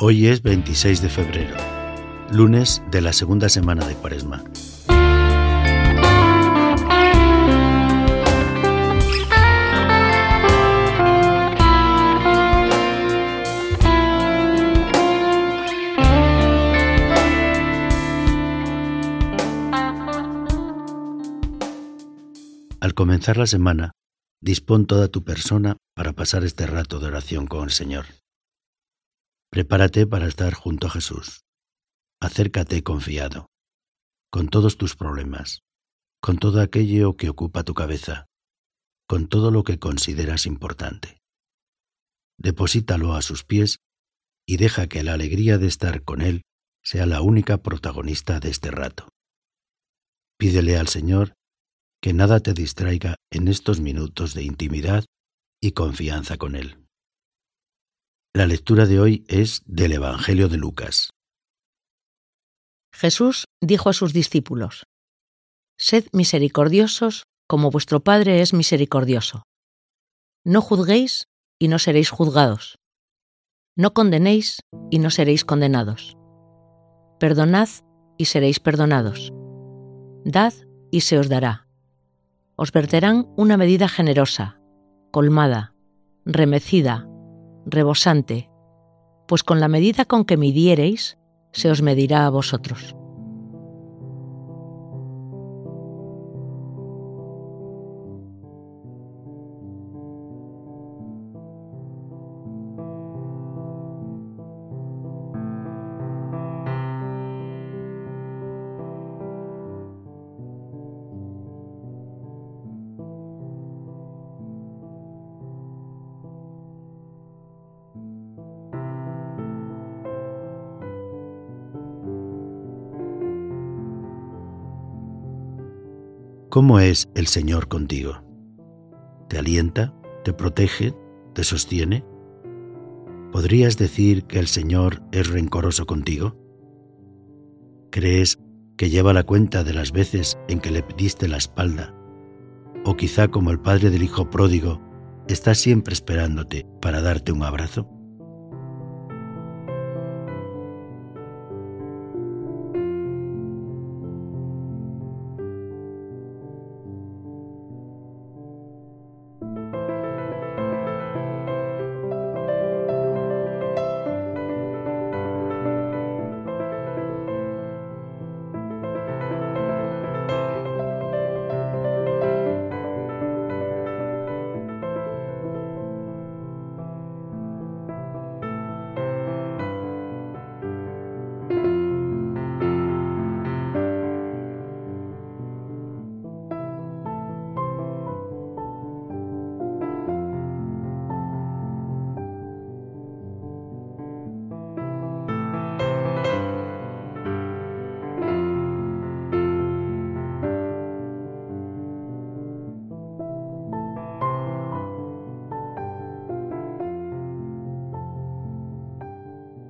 Hoy es 26 de febrero, lunes de la segunda semana de Cuaresma. Al comenzar la semana, dispón toda tu persona para pasar este rato de oración con el Señor. Prepárate para estar junto a Jesús. Acércate confiado, con todos tus problemas, con todo aquello que ocupa tu cabeza, con todo lo que consideras importante. Deposítalo a sus pies y deja que la alegría de estar con Él sea la única protagonista de este rato. Pídele al Señor que nada te distraiga en estos minutos de intimidad y confianza con Él. La lectura de hoy es del Evangelio de Lucas. Jesús dijo a sus discípulos, Sed misericordiosos como vuestro Padre es misericordioso. No juzguéis y no seréis juzgados. No condenéis y no seréis condenados. Perdonad y seréis perdonados. Dad y se os dará os verterán una medida generosa, colmada, remecida, rebosante, pues con la medida con que midiereis, se os medirá a vosotros. ¿Cómo es el Señor contigo? ¿Te alienta? ¿Te protege? ¿Te sostiene? ¿Podrías decir que el Señor es rencoroso contigo? ¿Crees que lleva la cuenta de las veces en que le pediste la espalda? ¿O quizá como el padre del hijo pródigo, está siempre esperándote para darte un abrazo?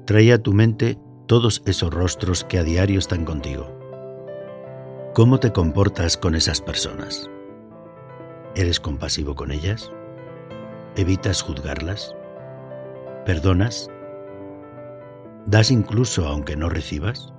Trae a tu mente todos esos rostros que a diario están contigo. ¿Cómo te comportas con esas personas? ¿Eres compasivo con ellas? ¿Evitas juzgarlas? ¿Perdonas? ¿Das incluso aunque no recibas?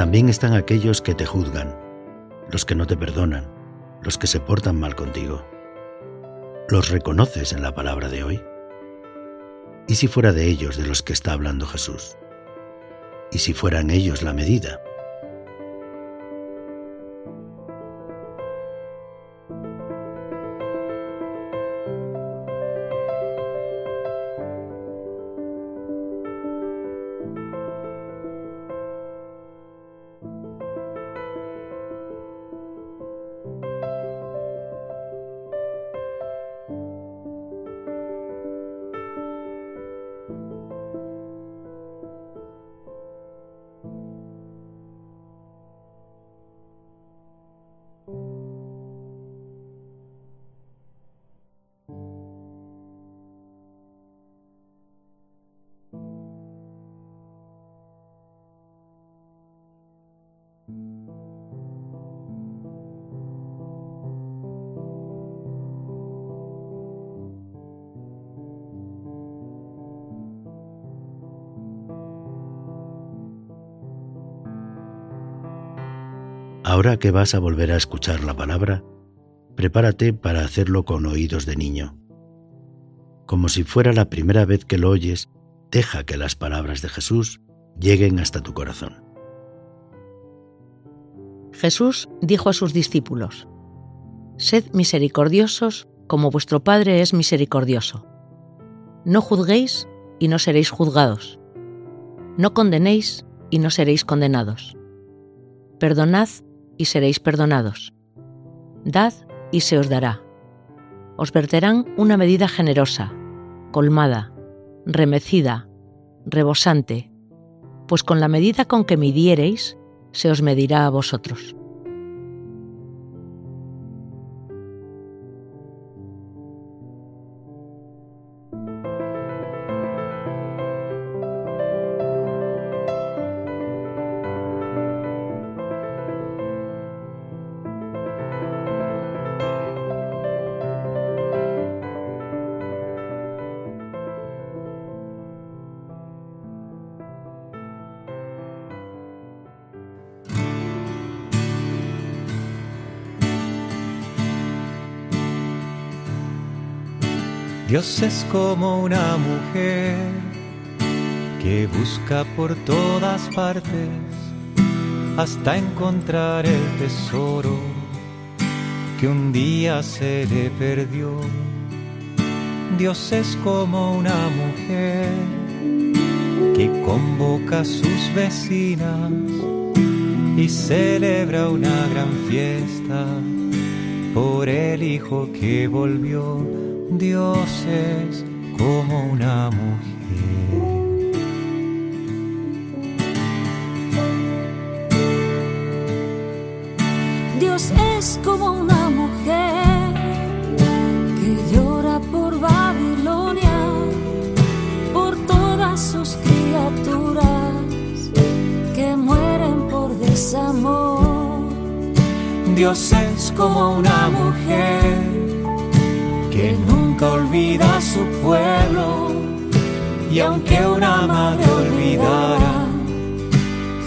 También están aquellos que te juzgan, los que no te perdonan, los que se portan mal contigo. ¿Los reconoces en la palabra de hoy? ¿Y si fuera de ellos de los que está hablando Jesús? ¿Y si fueran ellos la medida? Ahora que vas a volver a escuchar la palabra, prepárate para hacerlo con oídos de niño. Como si fuera la primera vez que lo oyes, deja que las palabras de Jesús lleguen hasta tu corazón. Jesús dijo a sus discípulos, Sed misericordiosos como vuestro Padre es misericordioso. No juzguéis y no seréis juzgados. No condenéis y no seréis condenados. Perdonad y seréis perdonados. Dad y se os dará. Os verterán una medida generosa, colmada, remecida, rebosante, pues con la medida con que midiereis, se os medirá a vosotros. Dios es como una mujer que busca por todas partes hasta encontrar el tesoro que un día se le perdió. Dios es como una mujer que convoca a sus vecinas y celebra una gran fiesta por el hijo que volvió Dios es como una mujer. Dios es como una mujer que llora por Babilonia, por todas sus criaturas que mueren por desamor. Dios es como una mujer olvida a su pueblo y aunque una madre olvidara,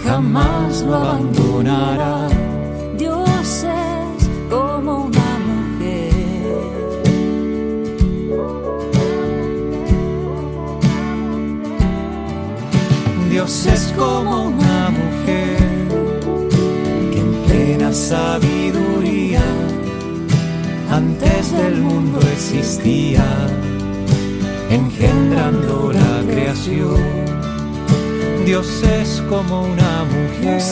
jamás lo abandonará. Dios es como una mujer. Dios es como una mujer que en plena sabiduría antes del mundo existía, engendrando la creación. Dios es como una mujer,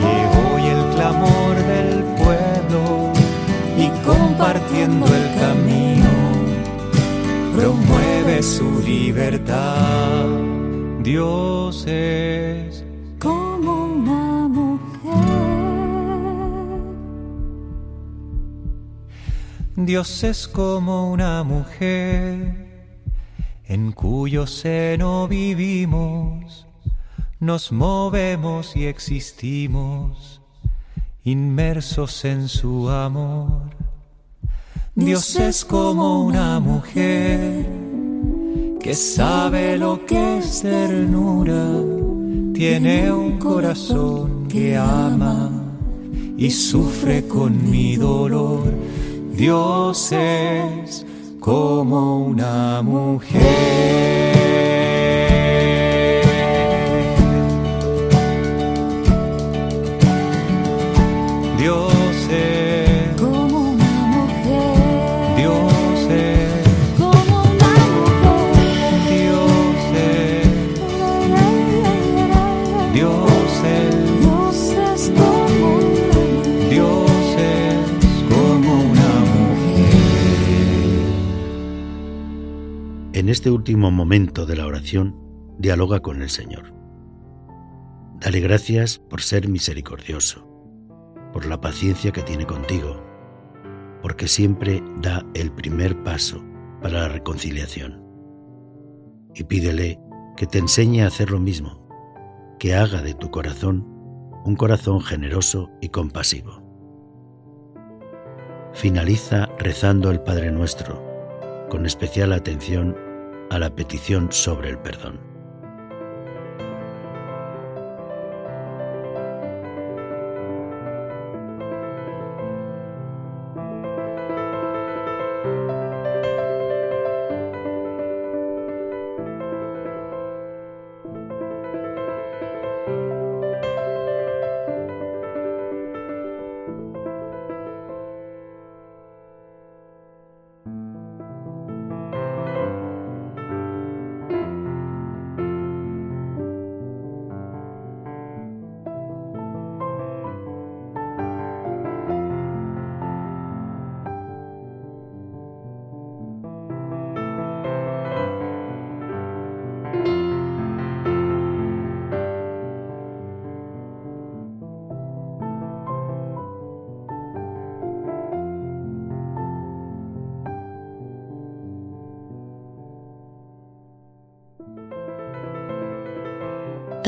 que oye el clamor del pueblo y compartiendo el camino promueve su libertad. Dios es Dios es como una mujer en cuyo seno vivimos, nos movemos y existimos, inmersos en su amor. Dios es como una mujer que sabe lo que es ternura, tiene un corazón que ama y sufre con mi dolor Dios es como una mujer. Este último momento de la oración, dialoga con el Señor. Dale gracias por ser misericordioso, por la paciencia que tiene contigo, porque siempre da el primer paso para la reconciliación. Y pídele que te enseñe a hacer lo mismo, que haga de tu corazón un corazón generoso y compasivo. Finaliza rezando el Padre Nuestro, con especial atención a la petición sobre el perdón.